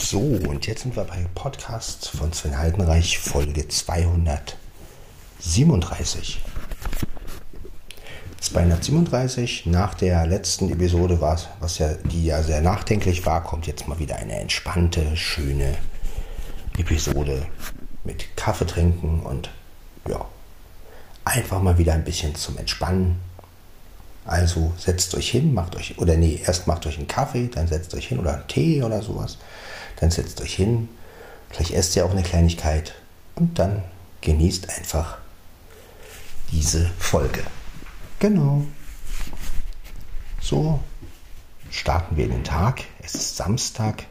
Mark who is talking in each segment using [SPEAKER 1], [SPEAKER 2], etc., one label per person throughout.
[SPEAKER 1] So, und jetzt sind wir bei Podcast von Sven Heidenreich, Folge 237. 237, nach der letzten Episode, was, was ja, die ja sehr nachdenklich war, kommt jetzt mal wieder eine entspannte, schöne Episode mit Kaffee trinken und ja, einfach mal wieder ein bisschen zum Entspannen. Also setzt euch hin, macht euch, oder nee, erst macht euch einen Kaffee, dann setzt euch hin oder einen Tee oder sowas dann setzt euch hin, vielleicht esst ihr auch eine Kleinigkeit und dann genießt einfach diese Folge. Genau. So starten wir in den Tag. Es ist Samstag.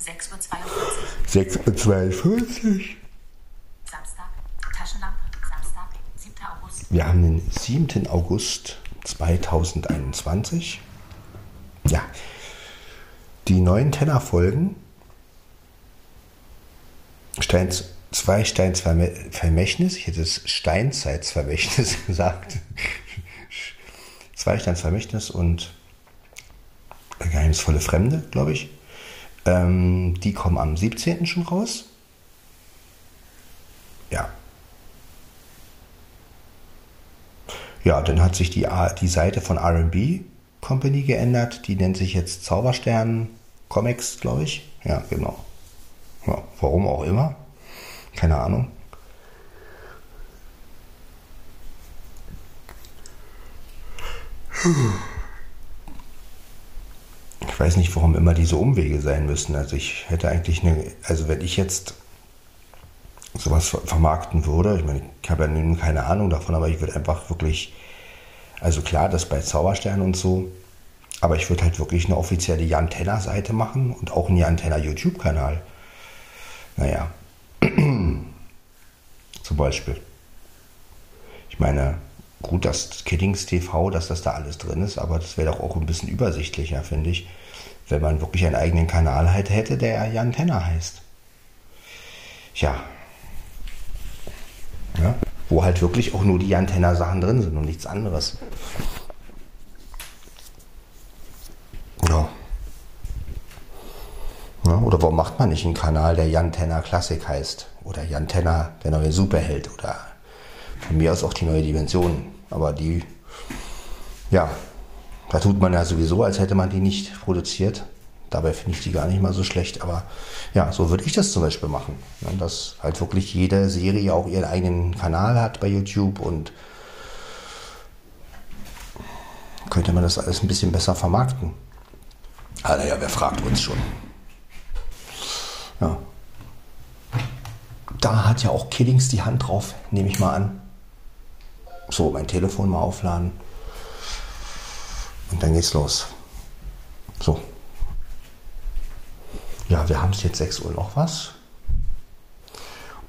[SPEAKER 2] 6.42 Uhr. 6.42 Uhr. Samstag, Taschenlampe, Samstag, 7. August.
[SPEAKER 1] Wir haben den 7. August 2021. Ja, die neuen Tenor-Folgen, Steins, zwei Steinsvermächtnis, ich hätte es Steinzeitsvermächtnis gesagt, zwei Steinsvermächtnis und Geheimnisvolle Fremde, glaube ich. Ähm, die kommen am 17. schon raus. Ja. Ja, dann hat sich die, die Seite von RB Company geändert. Die nennt sich jetzt Zauberstern Comics, glaube ich. Ja, genau. Ja, warum auch immer. Keine Ahnung. Ich weiß nicht, warum immer diese Umwege sein müssen. Also ich hätte eigentlich eine, also wenn ich jetzt sowas vermarkten würde, ich meine, ich habe ja nun keine Ahnung davon, aber ich würde einfach wirklich also klar, das bei Zauberstern und so. Aber ich würde halt wirklich eine offizielle Jan Tenner Seite machen und auch einen Jan Tenner YouTube-Kanal. Naja. Zum Beispiel. Ich meine, gut, das Kiddings TV, dass das da alles drin ist, aber das wäre doch auch ein bisschen übersichtlicher, finde ich, wenn man wirklich einen eigenen Kanal halt hätte, der Jan Tenner heißt. Tja. Ja wo halt wirklich auch nur die Antenna-Sachen drin sind und nichts anderes. Ja. ja. Oder warum macht man nicht einen Kanal, der Jan Tenner Klassik heißt? Oder Jan Tenner, der neue Superheld? Oder von mir aus auch die neue Dimension. Aber die, ja, da tut man ja sowieso, als hätte man die nicht produziert. Dabei finde ich die gar nicht mal so schlecht, aber ja, so würde ich das zum Beispiel machen. dass halt wirklich jede Serie auch ihren eigenen Kanal hat bei YouTube und könnte man das alles ein bisschen besser vermarkten. Aber naja, wer fragt uns schon? Ja. Da hat ja auch Killings die Hand drauf, nehme ich mal an. So, mein Telefon mal aufladen. Und dann geht's los. So. Ja, wir haben es jetzt 6 Uhr noch was.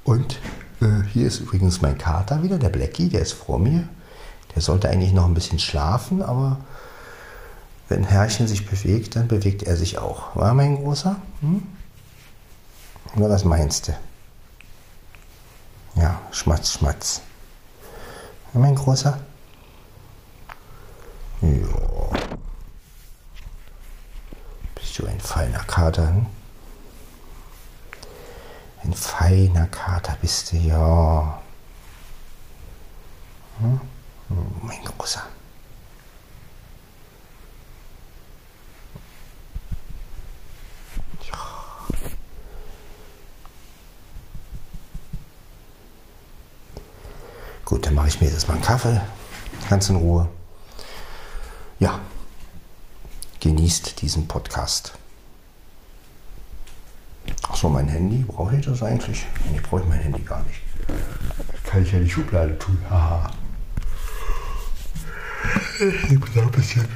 [SPEAKER 1] Und äh, hier ist übrigens mein Kater wieder, der Blackie, der ist vor mir. Der sollte eigentlich noch ein bisschen schlafen, aber wenn Herrchen sich bewegt, dann bewegt er sich auch. War mein Großer? Hm? Oder was meinst du? Ja, Schmatz, Schmatz. War mein Großer? Ja. Bist du ein feiner Kater? Hm? Ein feiner Kater bist du, ja. Hm? Mein Großer. Gut, dann mache ich mir jetzt mal einen Kaffee, ganz in Ruhe. Ja, genießt diesen Podcast. Achso, mein Handy, brauche ich das eigentlich? Nee, brauche ich mein Handy gar nicht. Kann ich ja in die Schublade tun. Haha. Ich bin auch ein bisschen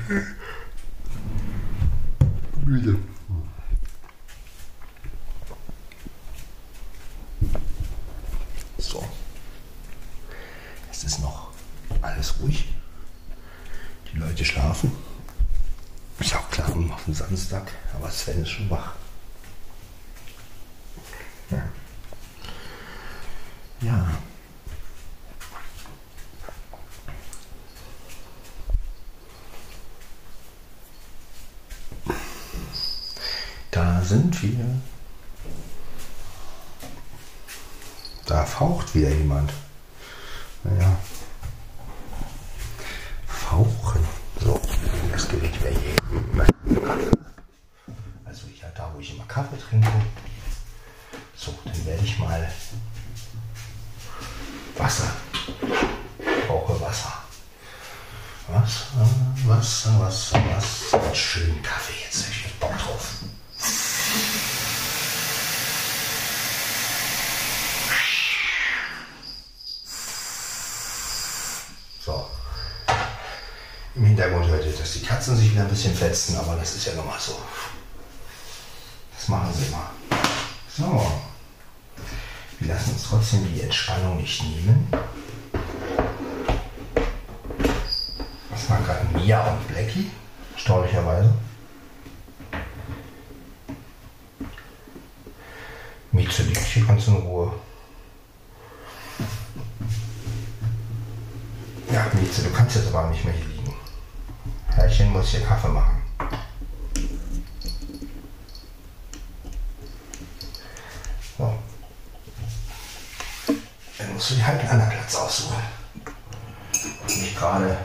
[SPEAKER 1] müde. So. Es ist noch alles ruhig. Die Leute schlafen. Ist auch klar, auf dem Samstag, aber Sven ist schon wach. Ja. sind wir. Da faucht wieder jemand. Naja. Fauchen. So, das Gerät wäre hier. Also ja, da wo ich immer Kaffee trinke. So, dann werde ich mal Wasser. Ich brauche Wasser. Wasser, Wasser, Wasser, Wasser. Schön Kaffee jetzt. Ich hab Bock drauf. Im Hintergrund hört ihr, dass die Katzen sich wieder ein bisschen fetzen, aber das ist ja nochmal so. Das machen sie immer. So. Wir lassen uns trotzdem die Entspannung nicht nehmen. Was machen gerade Mia und Blackie? Erstaunlicherweise. Mieze liegt hier ganz in Ruhe. Ja, Mieze, du kannst jetzt aber nicht mehr hier liegen. Herrchen muss hier Kaffee machen. So. Dann musst du dir halt einen anderen Platz aussuchen. Nicht gerade.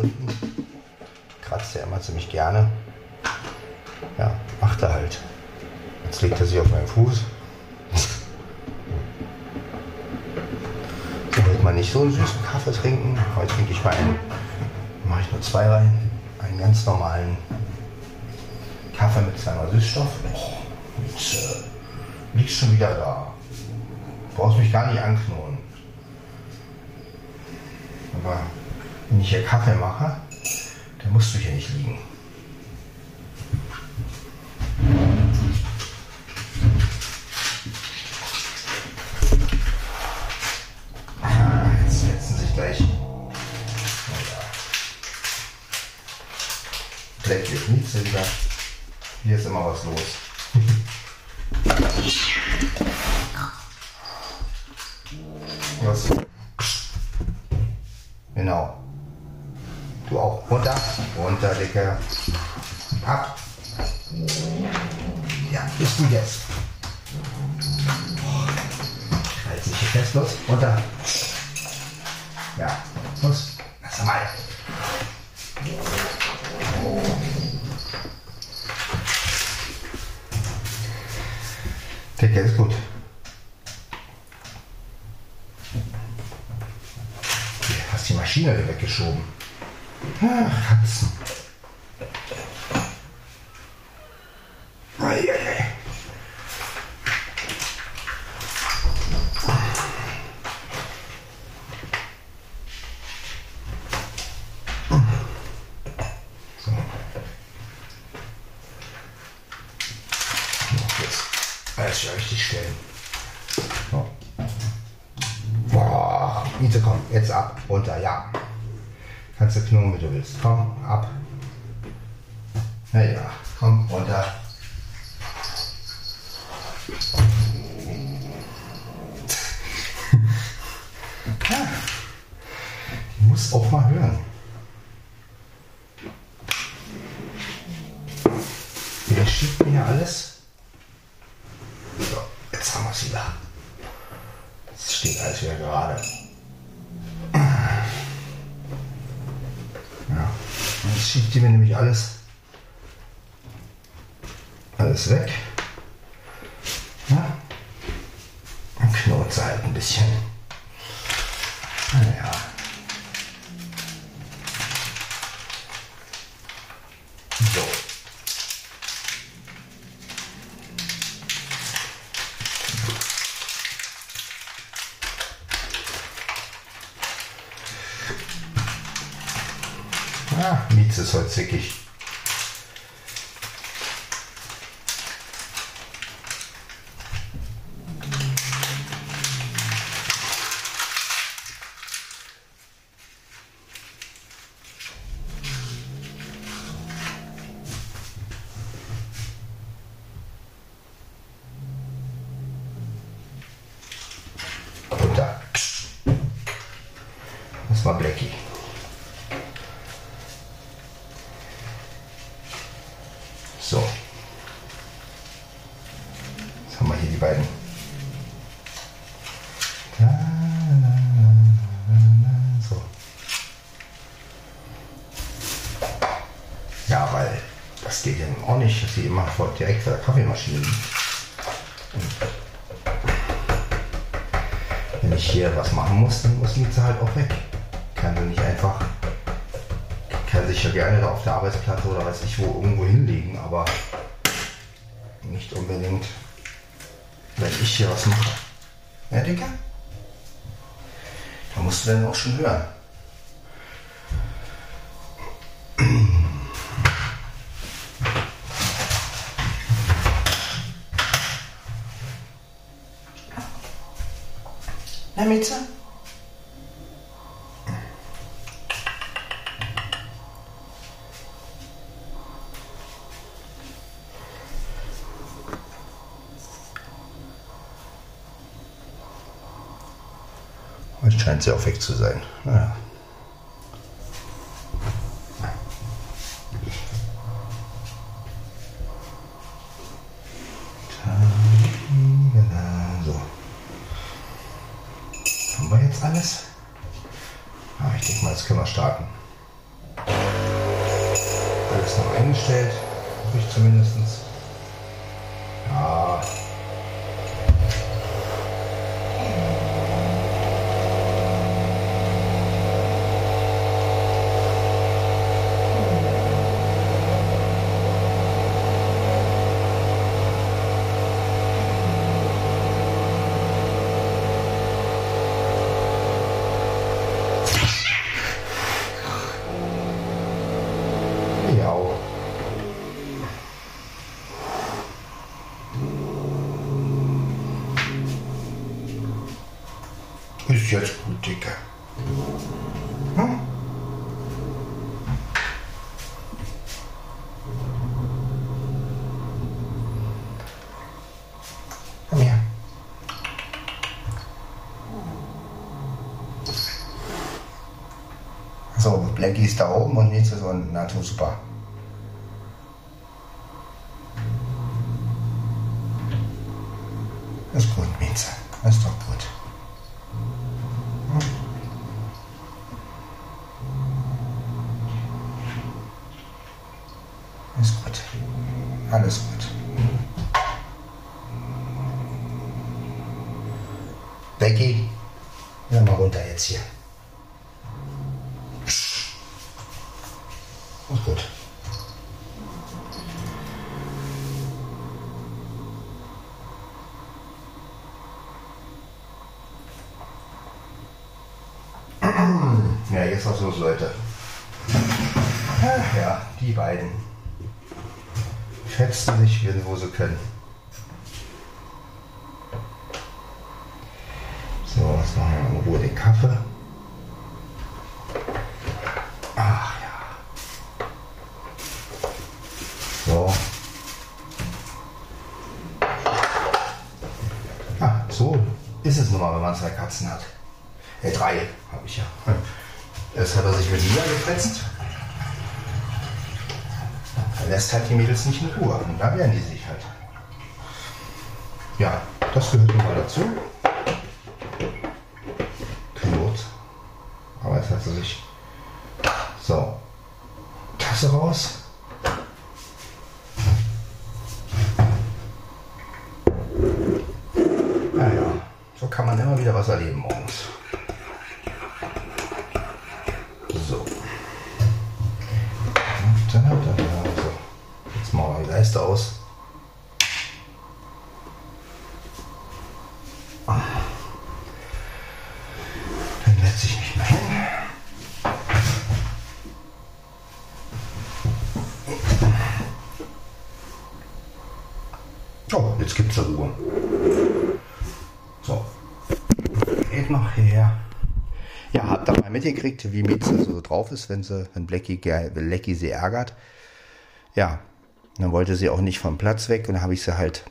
[SPEAKER 1] Unten. Kratzt er immer ziemlich gerne. Ja, macht er halt. Jetzt legt er sich auf meinen Fuß. mal nicht so einen süßen Kaffee trinken. Heute trinke ich mal einen, mache ich nur zwei rein, einen ganz normalen Kaffee mit zweimal Süßstoff. Oh, äh, liegst schon wieder da. Brauchst mich gar nicht anknurren. Aber wenn ich hier Kaffee mache, dann musst du hier nicht liegen. Flecklich, nichts wieder. Hier ist immer was los. Dicke. Ab. Ja, bist du jetzt. Halt sich hier fest, los. Runter. Ja, los. Lass mal. Decke ist gut. Du hast die Maschine weggeschoben. Ach, Katzen. Alles ja richtig stellen. So. Boah, Miete, komm, jetzt ab, runter, ja. Kannst du knurren, wie du willst. Komm, ab. Na ja, komm, runter. ja. Die muss auch mal hören. Der schiebt mir alles. alles wieder gerade. Ja, jetzt schiebt die mir nämlich alles, alles weg. Ja. Und knurrt halt ein bisschen. Naja. So. Ah, Mietz ist heute zickig. So. Jetzt haben wir hier die beiden. So. Ja, weil das geht ja auch nicht, immer direkt vor der Kaffeemaschine wenn ich hier was machen muss, dann muss liegt sie halt auch weg. Kann sie nicht einfach, kann sich ja gerne auf der Arbeitsplatte oder weiß ich wo irgendwo hinlegen, aber nicht unbedingt, wenn ich hier was mache. Ja, Dicker? Da musst du dann auch schon hören. Auch weg zu sein. Naja. So. Haben wir jetzt alles? Ah, ich denke mal, jetzt können wir starten. Alles noch eingestellt, hoffe ich zumindest. Ja. Ja. Ist jetzt gut, Dicke. Hm? So, Blackie ist da oben und jetzt ist so ein NATO super. Ist gut, Minze. Ist doch gut. Hm. Ist gut. Alles gut. Becky, hör mal runter jetzt hier. Ist gut. Ja, jetzt was los, Leute. Ach ja, die beiden. Fetzen sich, wenn wo sie können. So, jetzt machen wir in Ruhe den Kaffee. Ach ja. So. Ah, so es nun mal, wenn man zwei Katzen hat. Äh, drei habe ich ja. Erst hat er sich mit Lia gefetzt. Er lässt halt die Mädels nicht in Ruhe. Und da wehren die sich halt. Ja, das gehört nun mal dazu. mitgekriegt, wie Mieze so drauf ist, wenn sie, wenn Blackie, wenn Blackie sie ärgert. Ja, dann wollte sie auch nicht vom Platz weg und habe ich sie halt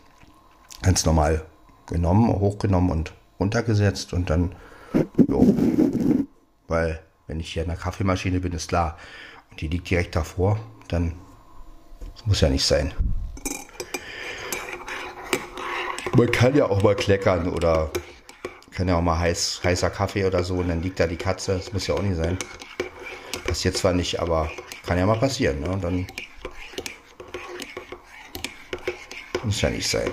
[SPEAKER 1] ganz normal genommen, hochgenommen und runtergesetzt und dann, jo, weil wenn ich hier in der Kaffeemaschine bin, ist klar, und die liegt direkt davor, dann muss ja nicht sein. Man kann ja auch mal kleckern oder kann ja auch mal heiß, heißer Kaffee oder so und dann liegt da die Katze. Das muss ja auch nicht sein. Passiert zwar nicht, aber kann ja mal passieren. Ne? Und dann muss ja nicht sein.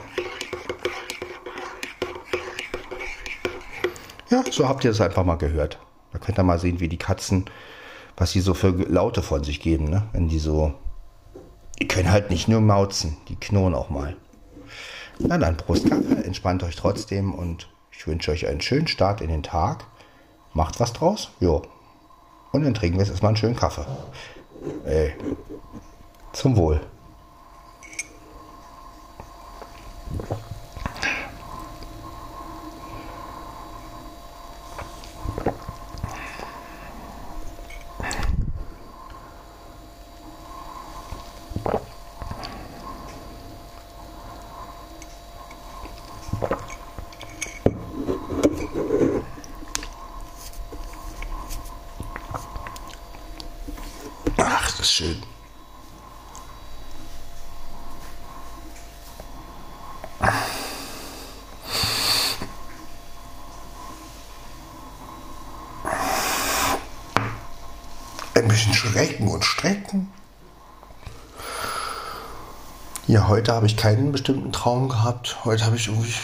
[SPEAKER 1] Ja, so habt ihr es einfach mal gehört. Da könnt ihr mal sehen, wie die Katzen, was sie so für Laute von sich geben, ne? Wenn die so. Die können halt nicht nur mauzen, die knurren auch mal. Na dann, Prost, entspannt euch trotzdem und ich wünsche euch einen schönen Start in den Tag. Macht was draus? Jo. Und dann trinken wir jetzt erstmal einen schönen Kaffee. Ey. Zum Wohl. schön. Ein bisschen schrecken und strecken. Ja, heute habe ich keinen bestimmten Traum gehabt. Heute habe ich irgendwie.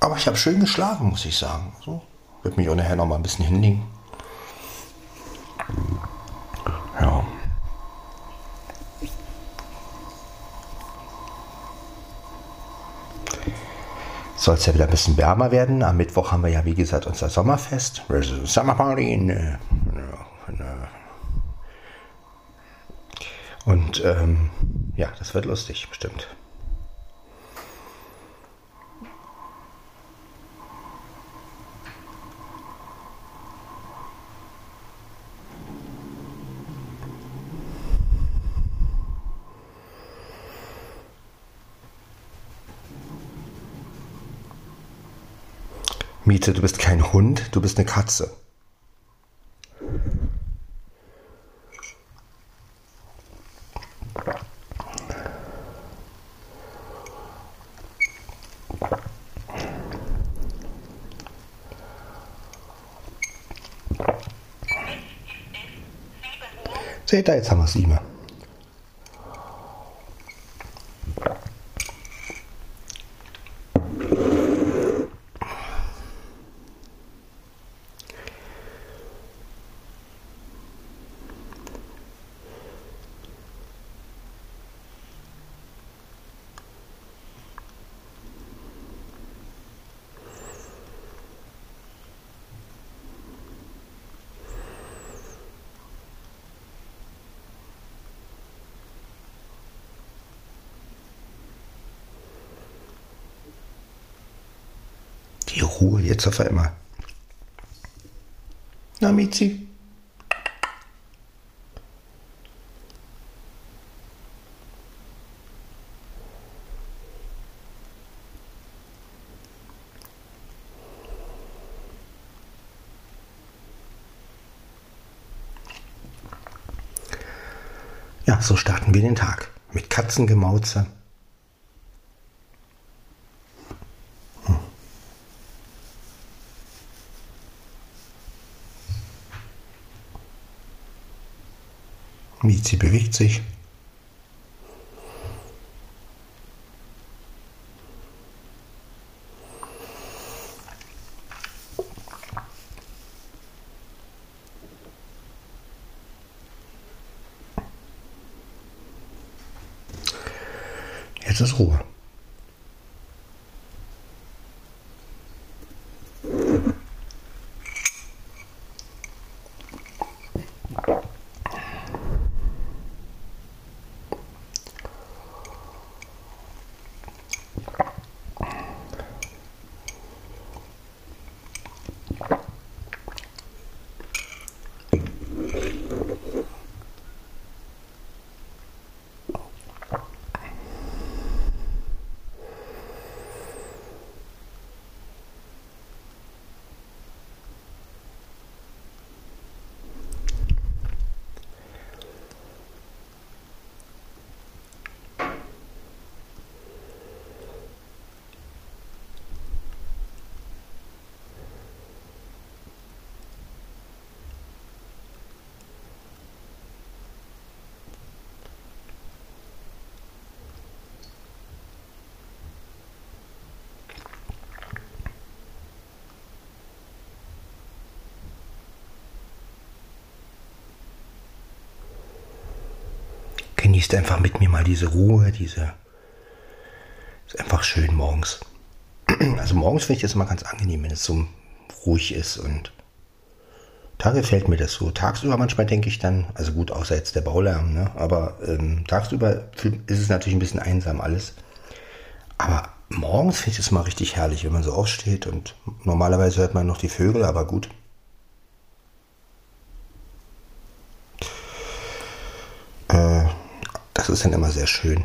[SPEAKER 1] Aber ich habe schön geschlafen, muss ich sagen. So. Wird mich auch noch mal ein bisschen hinlegen. soll es ja wieder ein bisschen wärmer werden. Am Mittwoch haben wir ja, wie gesagt, unser Sommerfest. Summer Party. Äh, Und ähm, ja, das wird lustig, bestimmt. Miete, du bist kein Hund, du bist eine Katze. Seht jetzt haben wir sieben. Die Ruhe jetzt auf einmal. Na, Mizi? Ja, so starten wir den Tag. Mit Katzengemauze. Miezi bewegt sich. Jetzt ist Ruhe. Genießt einfach mit mir mal diese Ruhe, diese. Ist einfach schön morgens. Also morgens finde ich das immer ganz angenehm, wenn es so ruhig ist und da gefällt mir das so. Tagsüber manchmal denke ich dann, also gut, außer jetzt der Baulärm, ne? aber ähm, tagsüber ist es natürlich ein bisschen einsam alles. Aber morgens finde ich es mal richtig herrlich, wenn man so aufsteht und normalerweise hört man noch die Vögel, aber gut. Äh, das dann immer sehr schön.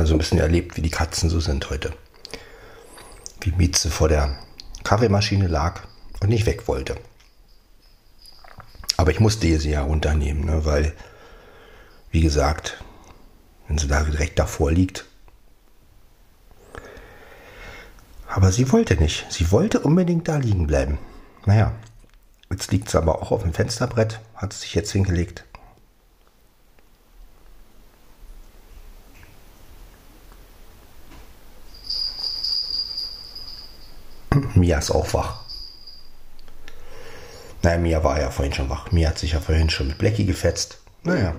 [SPEAKER 1] mal so ein bisschen erlebt, wie die Katzen so sind heute. Wie Mieze vor der Kaffeemaschine lag und nicht weg wollte. Aber ich musste sie ja runternehmen, ne, weil, wie gesagt, wenn sie da direkt davor liegt. Aber sie wollte nicht. Sie wollte unbedingt da liegen bleiben. Naja, jetzt liegt sie aber auch auf dem Fensterbrett, hat sich jetzt hingelegt. Mia ist auch wach. Naja, Mia war ja vorhin schon wach. Mia hat sich ja vorhin schon mit Blackie gefetzt. Naja.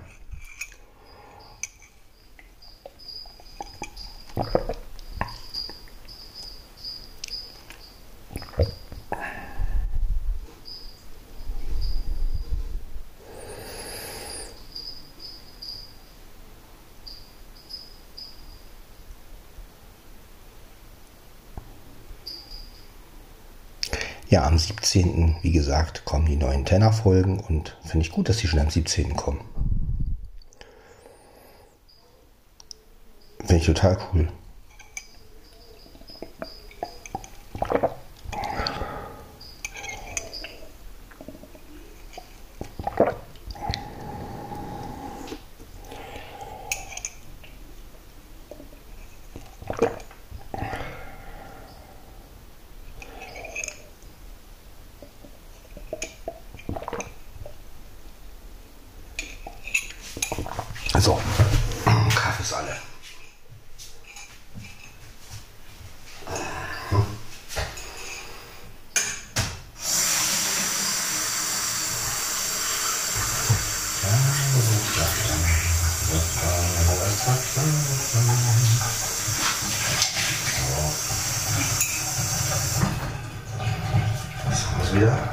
[SPEAKER 1] Ja, am 17. wie gesagt, kommen die neuen Tenor-Folgen und finde ich gut, dass die schon am 17. kommen. Finde ich total cool. Das wieder.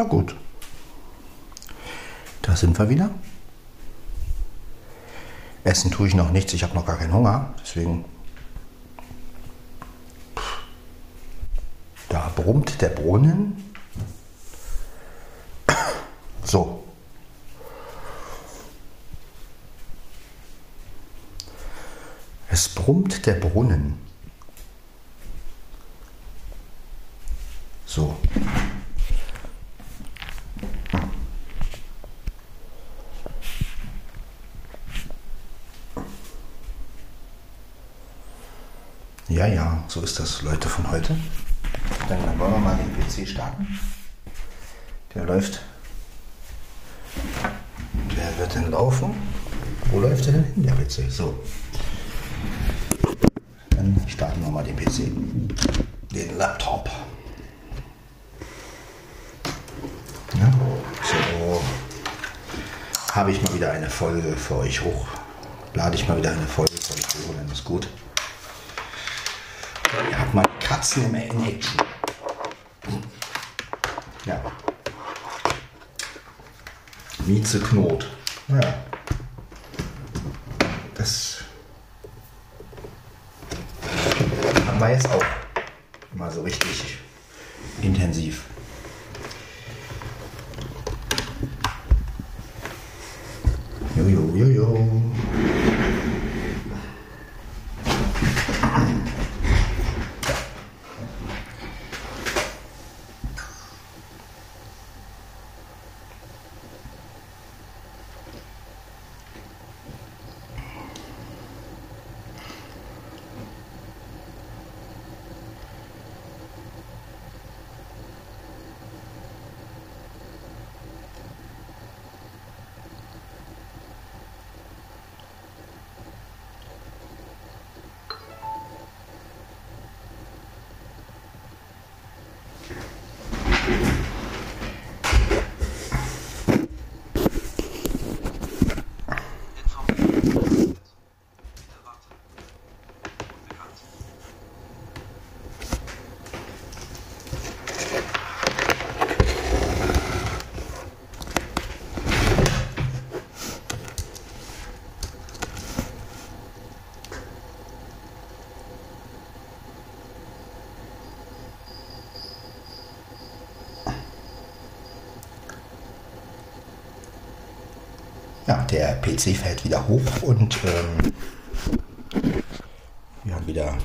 [SPEAKER 1] Na gut. Da sind wir wieder. Essen tue ich noch nichts, ich habe noch gar keinen Hunger, deswegen. Da brummt der Brunnen. So. Es brummt der Brunnen. so ist das, Leute von heute. Dann wollen wir mal den PC starten. Der läuft. Der wird denn laufen. Wo läuft der denn hin, der PC? So. Dann starten wir mal den PC. Den Laptop. Ja, so habe ich mal wieder eine Folge für euch hoch. Lade ich mal wieder eine Folge für euch hoch, dann ist gut. Katzen im in Action. Ja. Mieze Knot. Ja. Das haben wir jetzt auch mal so richtig intensiv. Jojo, jojo. Ja, der PC fällt wieder hoch und ähm, wir haben wieder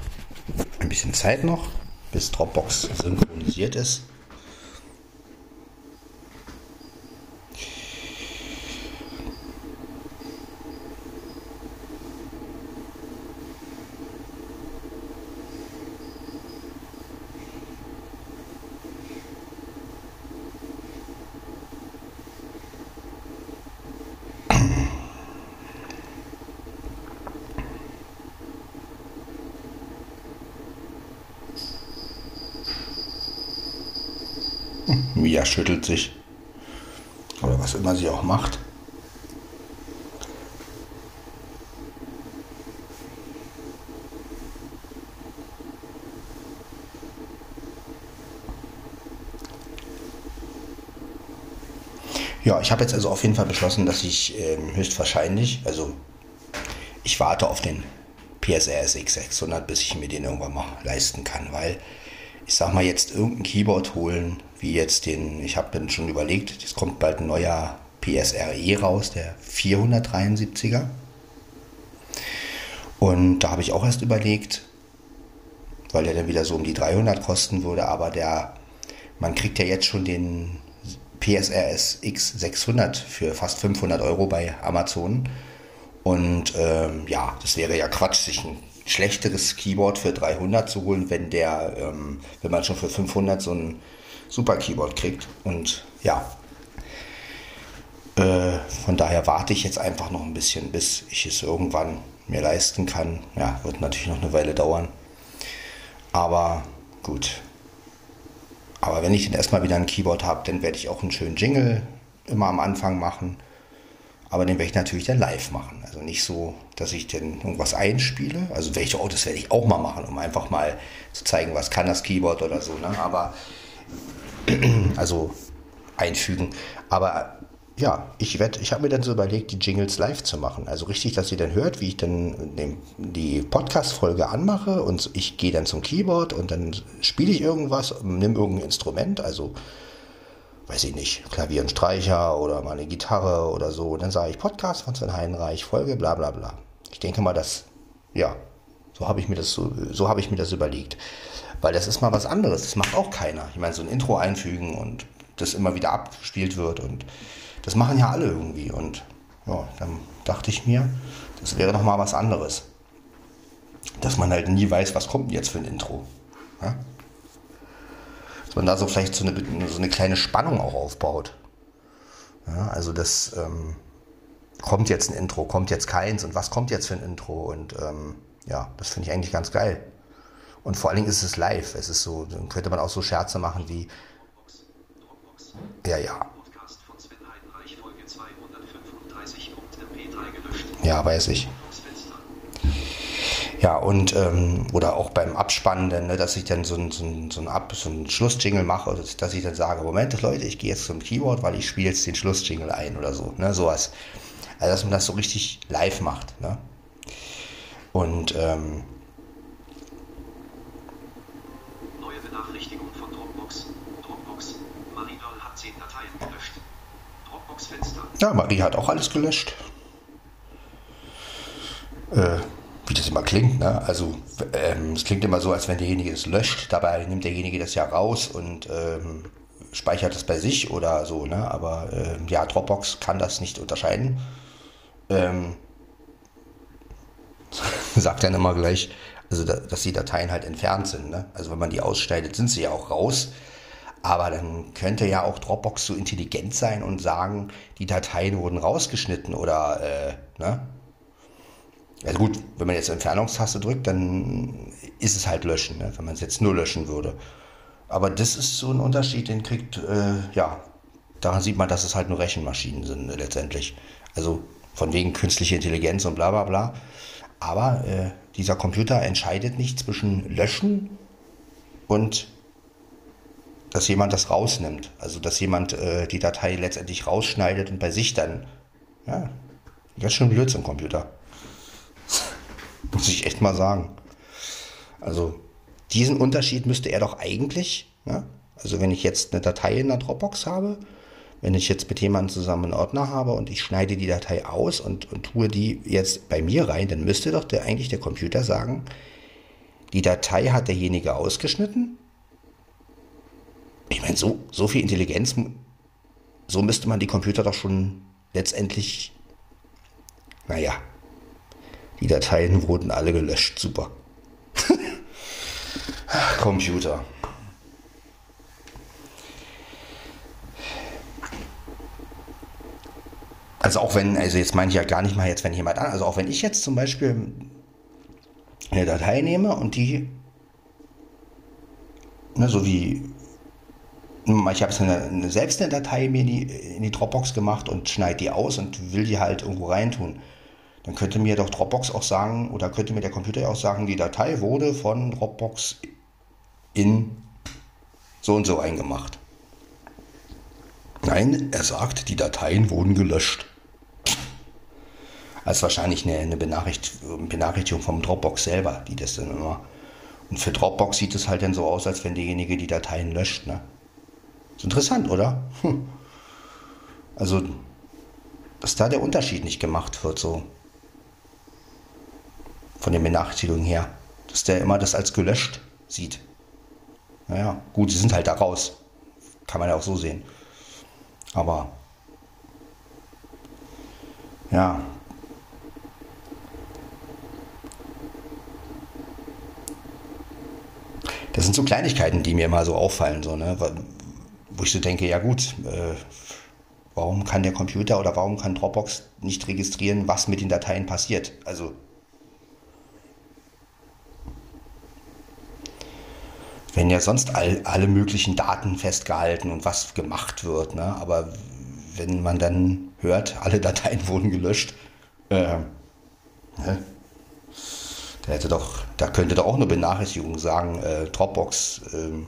[SPEAKER 1] ein bisschen Zeit noch, bis Dropbox synchronisiert ist. Mia schüttelt sich. Oder was immer sie auch macht. Ja, ich habe jetzt also auf jeden Fall beschlossen, dass ich äh, höchstwahrscheinlich, also ich warte auf den PSR SX 600, bis ich mir den irgendwann mal leisten kann, weil ich sag mal jetzt irgendein Keyboard holen, wie jetzt den, ich habe dann schon überlegt, es kommt bald ein neuer PSRE raus, der 473er. Und da habe ich auch erst überlegt, weil der dann wieder so um die 300 kosten würde, aber der, man kriegt ja jetzt schon den PSRS X600 für fast 500 Euro bei Amazon. Und ähm, ja, das wäre ja Quatsch, sich ein schlechteres Keyboard für 300 zu holen, wenn der, ähm, wenn man schon für 500 so ein super Keyboard kriegt. Und ja, äh, von daher warte ich jetzt einfach noch ein bisschen, bis ich es irgendwann mir leisten kann. Ja, wird natürlich noch eine Weile dauern. Aber gut. Aber wenn ich dann erstmal wieder ein Keyboard habe, dann werde ich auch einen schönen Jingle immer am Anfang machen. Aber den werde ich natürlich dann live machen. Also nicht so, dass ich dann irgendwas einspiele. Also oh, das werde ich auch mal machen, um einfach mal zu zeigen, was kann das Keyboard oder so. Ne? Aber also einfügen. Aber ja, ich werde, ich habe mir dann so überlegt, die Jingles live zu machen. Also richtig, dass ihr dann hört, wie ich dann die Podcast-Folge anmache und ich gehe dann zum Keyboard und dann spiele ich irgendwas, nehme irgendein Instrument, also weiß ich nicht, Klavier und Streicher oder mal eine Gitarre oder so. Und dann sage ich Podcast von Sven Heinreich, Folge, bla bla bla. Ich denke mal, dass, ja, so habe ich mir das so, so habe ich mir das überlegt. Weil das ist mal was anderes. Das macht auch keiner. Ich meine, so ein Intro einfügen und das immer wieder abgespielt wird und das machen ja alle irgendwie. Und ja, dann dachte ich mir, das wäre doch mal was anderes. Dass man halt nie weiß, was kommt jetzt für ein Intro. Ja? Dass man da so vielleicht so eine, so eine kleine Spannung auch aufbaut. Ja, also das ähm, kommt jetzt ein Intro, kommt jetzt keins und was kommt jetzt für ein Intro und ähm, ja, das finde ich eigentlich ganz geil. Und vor allen Dingen ist es live. Es ist so, dann könnte man auch so Scherze machen wie. Ja, ja. Ja, weiß ich. Ja, und ähm, oder auch beim Abspannen, ne, dass ich dann so ein, so ein, so ein, Ab, so ein Schlussjingle mache, oder dass ich dann sage, Moment, Leute, ich gehe jetzt zum Keyboard, weil ich spiele jetzt den Schlussjingle ein oder so, ne, sowas. Also dass man das so richtig live macht, ne? Und ähm,
[SPEAKER 2] Neue Benachrichtigung von Dropbox. Dropbox. Marinol hat 10 Dateien gelöscht. Dropbox Fenster.
[SPEAKER 1] Ja, Marie hat auch alles gelöscht. Äh, wie das immer klingt, ne? Also ähm, es klingt immer so, als wenn derjenige es löscht. Dabei nimmt derjenige das ja raus und ähm, speichert es bei sich oder so, ne? Aber ähm, ja, Dropbox kann das nicht unterscheiden. Ähm, sagt dann immer gleich, also da, dass die Dateien halt entfernt sind. Ne? Also wenn man die ausschneidet, sind sie ja auch raus. Aber dann könnte ja auch Dropbox so intelligent sein und sagen, die Dateien wurden rausgeschnitten oder, äh, ne? Also gut, wenn man jetzt Entfernungstaste drückt, dann ist es halt löschen, ne? wenn man es jetzt nur löschen würde. Aber das ist so ein Unterschied, den kriegt, äh, ja, daran sieht man, dass es halt nur Rechenmaschinen sind ne, letztendlich. Also von wegen künstliche Intelligenz und bla bla bla. Aber äh, dieser Computer entscheidet nicht zwischen Löschen und dass jemand das rausnimmt. Also dass jemand äh, die Datei letztendlich rausschneidet und bei sich dann. Ja, ganz schön Blödsinn, Computer. Muss ich echt mal sagen. Also diesen Unterschied müsste er doch eigentlich, ja, also wenn ich jetzt eine Datei in der Dropbox habe, wenn ich jetzt mit jemandem zusammen einen Ordner habe und ich schneide die Datei aus und, und tue die jetzt bei mir rein, dann müsste doch der, eigentlich der Computer sagen, die Datei hat derjenige ausgeschnitten. Ich meine, so, so viel Intelligenz, so müsste man die Computer doch schon letztendlich, naja, die Dateien wurden alle gelöscht, super. Computer. Also auch wenn, also jetzt meine ich ja gar nicht mal jetzt, wenn jemand an, also auch wenn ich jetzt zum Beispiel eine Datei nehme und die, ne, so wie, ich habe eine, eine, selbst eine Datei mir die, in die Dropbox gemacht und schneide die aus und will die halt irgendwo reintun. Dann könnte mir doch Dropbox auch sagen, oder könnte mir der Computer auch sagen, die Datei wurde von Dropbox in so und so eingemacht. Nein, er sagt, die Dateien wurden gelöscht als wahrscheinlich eine, eine Benachrichtigung, Benachrichtigung vom Dropbox selber, die das dann immer. Und für Dropbox sieht es halt dann so aus, als wenn derjenige die Dateien löscht. Ne? Interessant, oder? Hm. Also, dass da der Unterschied nicht gemacht wird, so von den Benachrichtigungen her. Dass der immer das als gelöscht sieht. Naja, gut, sie sind halt da raus. Kann man ja auch so sehen. Aber ja, das sind so Kleinigkeiten, die mir mal so auffallen, so, ne? Wo ich so denke, ja gut, äh, warum kann der Computer oder warum kann Dropbox nicht registrieren, was mit den Dateien passiert? Also wenn ja sonst all, alle möglichen Daten festgehalten und was gemacht wird, ne? aber wenn man dann hört, alle Dateien wurden gelöscht, äh, ne? Da hätte doch, da könnte doch auch eine Benachrichtigung sagen, äh, Dropbox, äh,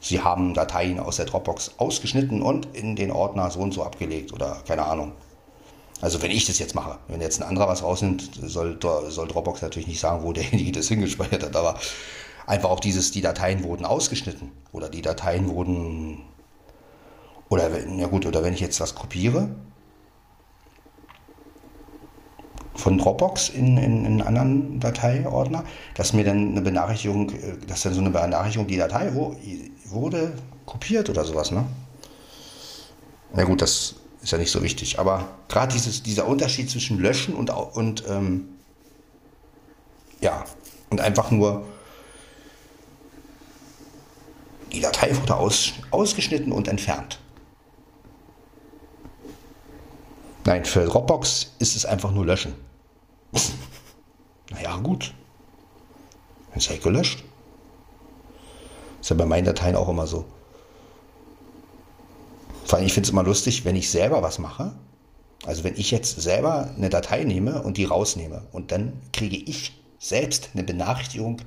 [SPEAKER 1] Sie haben Dateien aus der Dropbox ausgeschnitten und in den Ordner so und so abgelegt oder keine Ahnung. Also wenn ich das jetzt mache, wenn jetzt ein anderer was rausnimmt, soll, soll Dropbox natürlich nicht sagen, wo derjenige das hingespeichert hat, aber einfach auch dieses, die Dateien wurden ausgeschnitten oder die Dateien wurden, oder, ja gut, oder wenn ich jetzt was kopiere, von Dropbox in, in, in einen anderen Dateiordner, dass mir dann eine Benachrichtigung, äh, dass dann so eine Benachrichtigung, die Datei wo, wurde kopiert oder sowas, ne? Na gut, das ist ja nicht so wichtig. Aber gerade dieser Unterschied zwischen Löschen und, und ähm, ja, und einfach nur die Datei wurde aus, ausgeschnitten und entfernt. Nein, für Dropbox ist es einfach nur löschen. naja, gut. Dann ist halt gelöscht. Ist ja bei meinen Dateien auch immer so. Vor allem, ich finde es immer lustig, wenn ich selber was mache, Also wenn ich jetzt selber eine Datei nehme und die rausnehme und dann kriege ich selbst eine Benachrichtigung,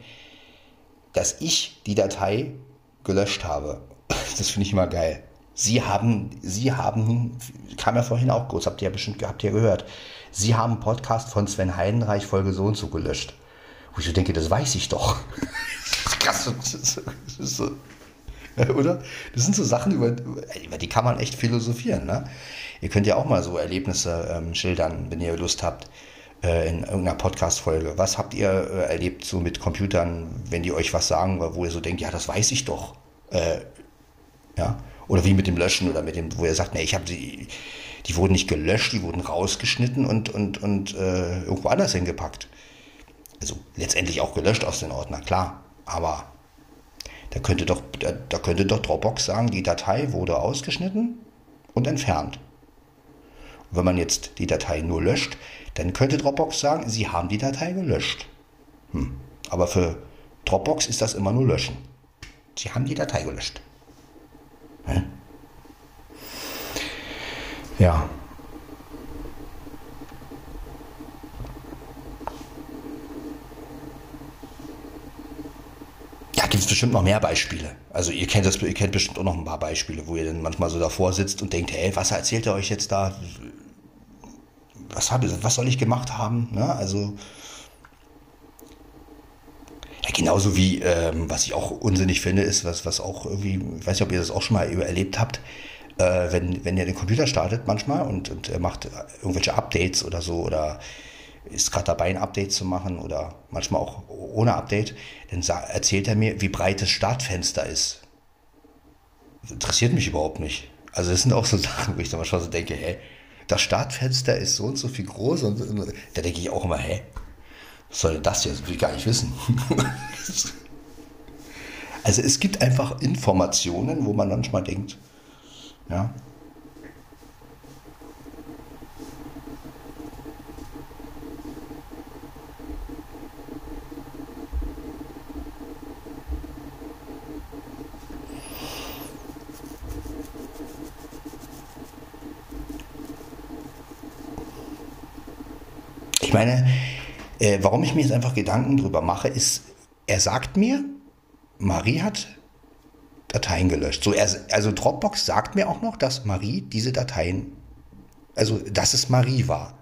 [SPEAKER 1] dass ich die Datei gelöscht habe. Das finde ich immer geil. Sie haben, Sie haben, kam ja vorhin auch kurz, habt ihr ja bestimmt habt ihr gehört. Sie haben einen Podcast von Sven Heidenreich Folge so und so gelöscht. Wo ich so denke, das weiß ich doch. Krass, das ist, so, oder? Das sind so Sachen, über, über die kann man echt philosophieren. Ne? Ihr könnt ja auch mal so Erlebnisse ähm, schildern, wenn ihr Lust habt, äh, in irgendeiner Podcast-Folge. Was habt ihr äh, erlebt so mit Computern, wenn die euch was sagen, wo ihr so denkt, ja, das weiß ich doch. Äh, ja, oder wie mit dem Löschen oder mit dem, wo ihr sagt, nee, ich habe die, die wurden nicht gelöscht, die wurden rausgeschnitten und, und, und äh, irgendwo anders hingepackt. Also letztendlich auch gelöscht aus den Ordner, klar. Aber da könnte doch, da, da könnte doch Dropbox sagen, die Datei wurde ausgeschnitten und entfernt. Und wenn man jetzt die Datei nur löscht, dann könnte Dropbox sagen, Sie haben die Datei gelöscht. Hm. Aber für Dropbox ist das immer nur löschen. Sie haben die Datei gelöscht. Ja. Da gibt es bestimmt noch mehr Beispiele. Also ihr kennt das, ihr kennt bestimmt auch noch ein paar Beispiele, wo ihr dann manchmal so davor sitzt und denkt, hey, was erzählt er euch jetzt da? Was, hab, was soll ich gemacht haben? Ne? Also ja, genauso wie, ähm, was ich auch unsinnig finde, ist, was, was auch irgendwie, ich weiß nicht, ob ihr das auch schon mal erlebt habt, äh, wenn, wenn ihr den Computer startet manchmal und, und er macht irgendwelche Updates oder so oder ist gerade dabei, ein Update zu machen oder manchmal auch ohne Update, dann erzählt er mir, wie breit das Startfenster ist. Das interessiert mich überhaupt nicht. Also das sind auch so Sachen, wo ich dann manchmal so denke, hey, das Startfenster ist so und so viel groß und, und da denke ich auch immer, hä, was soll denn das jetzt? Will ich gar nicht wissen. also es gibt einfach Informationen, wo man manchmal denkt, ja. Ich meine, äh, warum ich mir jetzt einfach Gedanken drüber mache, ist, er sagt mir, Marie hat Dateien gelöscht. So, er, also Dropbox sagt mir auch noch, dass Marie diese Dateien, also dass es Marie war.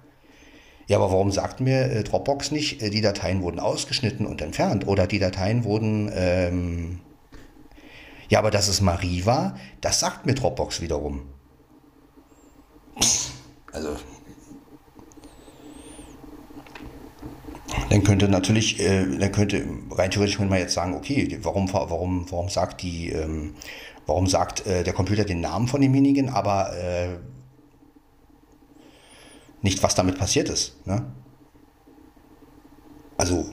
[SPEAKER 1] Ja, aber warum sagt mir äh, Dropbox nicht, äh, die Dateien wurden ausgeschnitten und entfernt oder die Dateien wurden, ähm, ja, aber dass es Marie war, das sagt mir Dropbox wiederum. Also dann könnte natürlich, äh, dann könnte rein theoretisch könnte man jetzt sagen, okay, warum, warum, warum sagt die, ähm, warum sagt äh, der Computer den Namen von demjenigen, aber äh, nicht, was damit passiert ist. Ne? Also,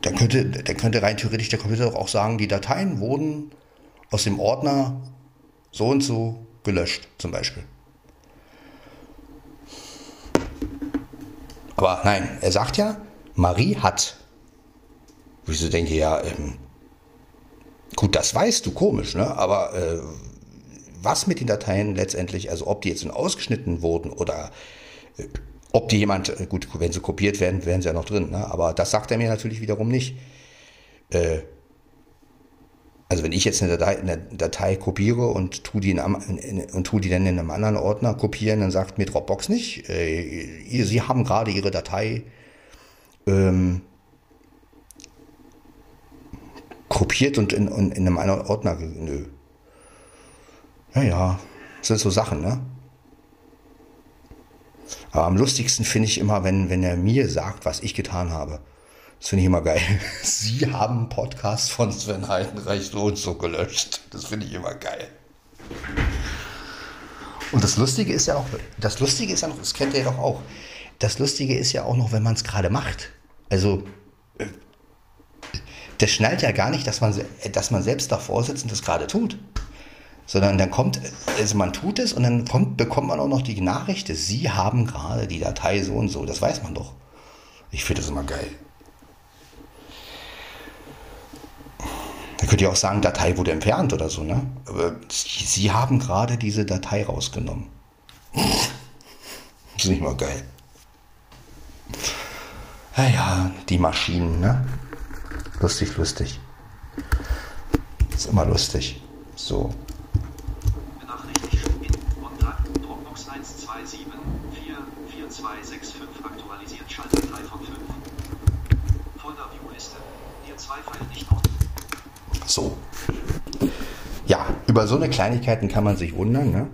[SPEAKER 1] dann könnte, dann könnte rein theoretisch der Computer auch sagen, die Dateien wurden aus dem Ordner so und so gelöscht, zum Beispiel. Aber nein, er sagt ja, Marie hat. Wo ich so denke, ja, ähm, gut, das weißt du, komisch, ne? Aber äh, was mit den Dateien letztendlich, also ob die jetzt ausgeschnitten wurden oder äh, ob die jemand, äh, gut, wenn sie kopiert werden, wären sie ja noch drin, ne? Aber das sagt er mir natürlich wiederum nicht. Äh, also wenn ich jetzt eine Datei, eine Datei kopiere und tu, die in, in, und tu die dann in einem anderen Ordner kopieren, dann sagt mir Dropbox nicht, äh, Sie haben gerade Ihre Datei ähm, kopiert und in, in, in einem anderen Ordner. Nö. Ja, ja, das sind so Sachen, ne? Aber am lustigsten finde ich immer, wenn, wenn er mir sagt, was ich getan habe. Das finde ich immer geil. Sie haben einen Podcast von Sven Heidenreich so und so gelöscht. Das finde ich immer geil. Und das Lustige ist ja auch, das Lustige ist ja noch, das kennt ihr doch auch. Das Lustige ist ja auch noch, wenn man es gerade macht. Also, das schnallt ja gar nicht, dass man, dass man selbst davor sitzt und das gerade tut. Sondern dann kommt, also man tut es und dann kommt, bekommt man auch noch die Nachricht, Sie haben gerade die Datei so und so. Das weiß man doch. Ich finde das immer geil. Da könnt ihr auch sagen, Datei wurde entfernt oder so, ne? Aber Sie haben gerade diese Datei rausgenommen. ist nicht mal geil. Naja, die Maschinen, ne? Lustig, lustig. Ist immer lustig. So.
[SPEAKER 2] Benachrichtigt in Kontakt Dropbox 127444265 aktualisiert Schalter 3 von 5. Folder View Liste. Dir zwei Pfeile nicht auf.
[SPEAKER 1] So. Ja, über so eine Kleinigkeiten kann man sich wundern, ne?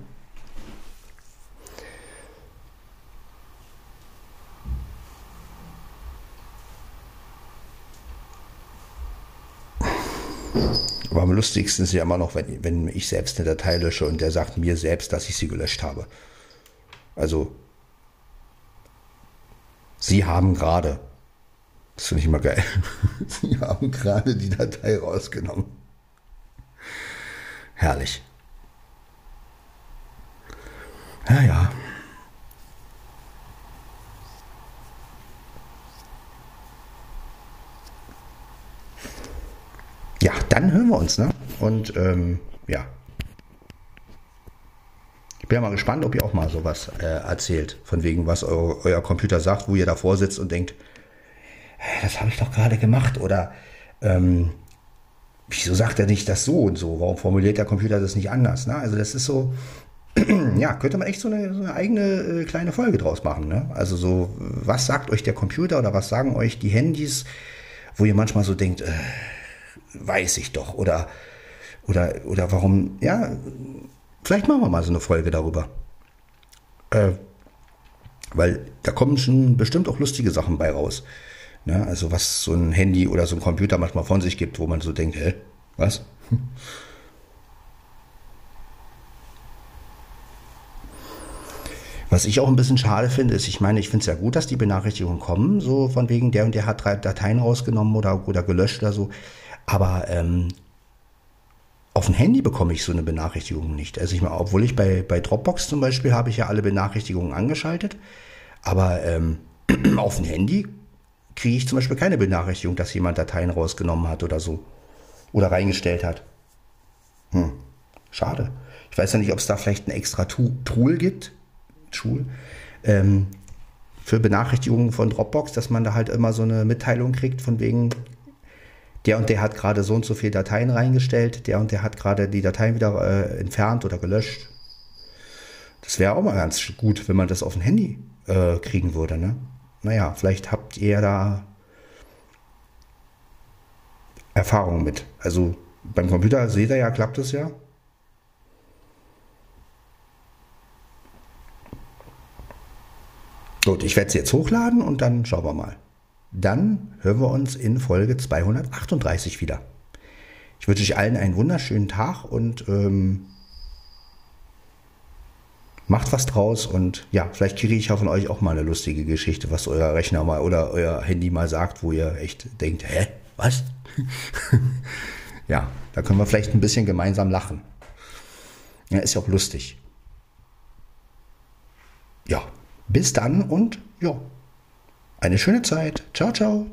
[SPEAKER 1] Aber am lustigsten ist ja immer noch, wenn, wenn ich selbst eine Datei lösche und der sagt mir selbst, dass ich sie gelöscht habe. Also, Sie haben gerade, das finde ich immer geil, Sie haben gerade die Datei rausgenommen. Herrlich. Ja, ja. Ja, dann hören wir uns, ne? Und ähm, ja. Ich bin ja mal gespannt, ob ihr auch mal sowas äh, erzählt. Von wegen, was eu euer Computer sagt, wo ihr davor sitzt und denkt, "Hä, das habe ich doch gerade gemacht. Oder ähm, wieso sagt er nicht das so und so? Warum formuliert der Computer das nicht anders? Ne? Also das ist so, ja, könnte man echt so eine, so eine eigene äh, kleine Folge draus machen. Ne? Also so, was sagt euch der Computer oder was sagen euch die Handys, wo ihr manchmal so denkt, äh, weiß ich doch. Oder, oder, oder warum, ja, vielleicht machen wir mal so eine Folge darüber. Äh, weil da kommen schon bestimmt auch lustige Sachen bei raus. Ne? Also was so ein Handy oder so ein Computer manchmal von sich gibt, wo man so denkt, hä, was? Was ich auch ein bisschen schade finde, ist, ich meine, ich finde es ja gut, dass die Benachrichtigungen kommen, so von wegen, der und der hat drei Dateien rausgenommen oder, oder gelöscht oder so. Aber ähm, auf dem Handy bekomme ich so eine Benachrichtigung nicht. Also ich meine, obwohl ich bei, bei Dropbox zum Beispiel habe ich ja alle Benachrichtigungen angeschaltet, aber ähm, auf dem Handy kriege ich zum Beispiel keine Benachrichtigung, dass jemand Dateien rausgenommen hat oder so. Oder reingestellt hat. Hm, schade. Ich weiß ja nicht, ob es da vielleicht ein extra Tool gibt, Tool, ähm, für Benachrichtigungen von Dropbox, dass man da halt immer so eine Mitteilung kriegt, von wegen, der und der hat gerade so und so viele Dateien reingestellt, der und der hat gerade die Dateien wieder äh, entfernt oder gelöscht. Das wäre auch mal ganz gut, wenn man das auf dem Handy äh, kriegen würde. Ne? Naja, vielleicht habt ihr da Erfahrung mit. Also beim Computer seht ihr ja, klappt es ja. Gut, ich werde es jetzt hochladen und dann schauen wir mal. Dann hören wir uns in Folge 238 wieder. Ich wünsche euch allen einen wunderschönen Tag und ähm, macht was draus und ja, vielleicht kriege ich ja von euch auch mal eine lustige Geschichte, was euer Rechner mal oder euer Handy mal sagt, wo ihr echt denkt, hä, was? ja, da können wir vielleicht ein bisschen gemeinsam lachen. Ja, ist ja auch lustig. Ja, bis dann und ja, eine schöne Zeit. Ciao, ciao.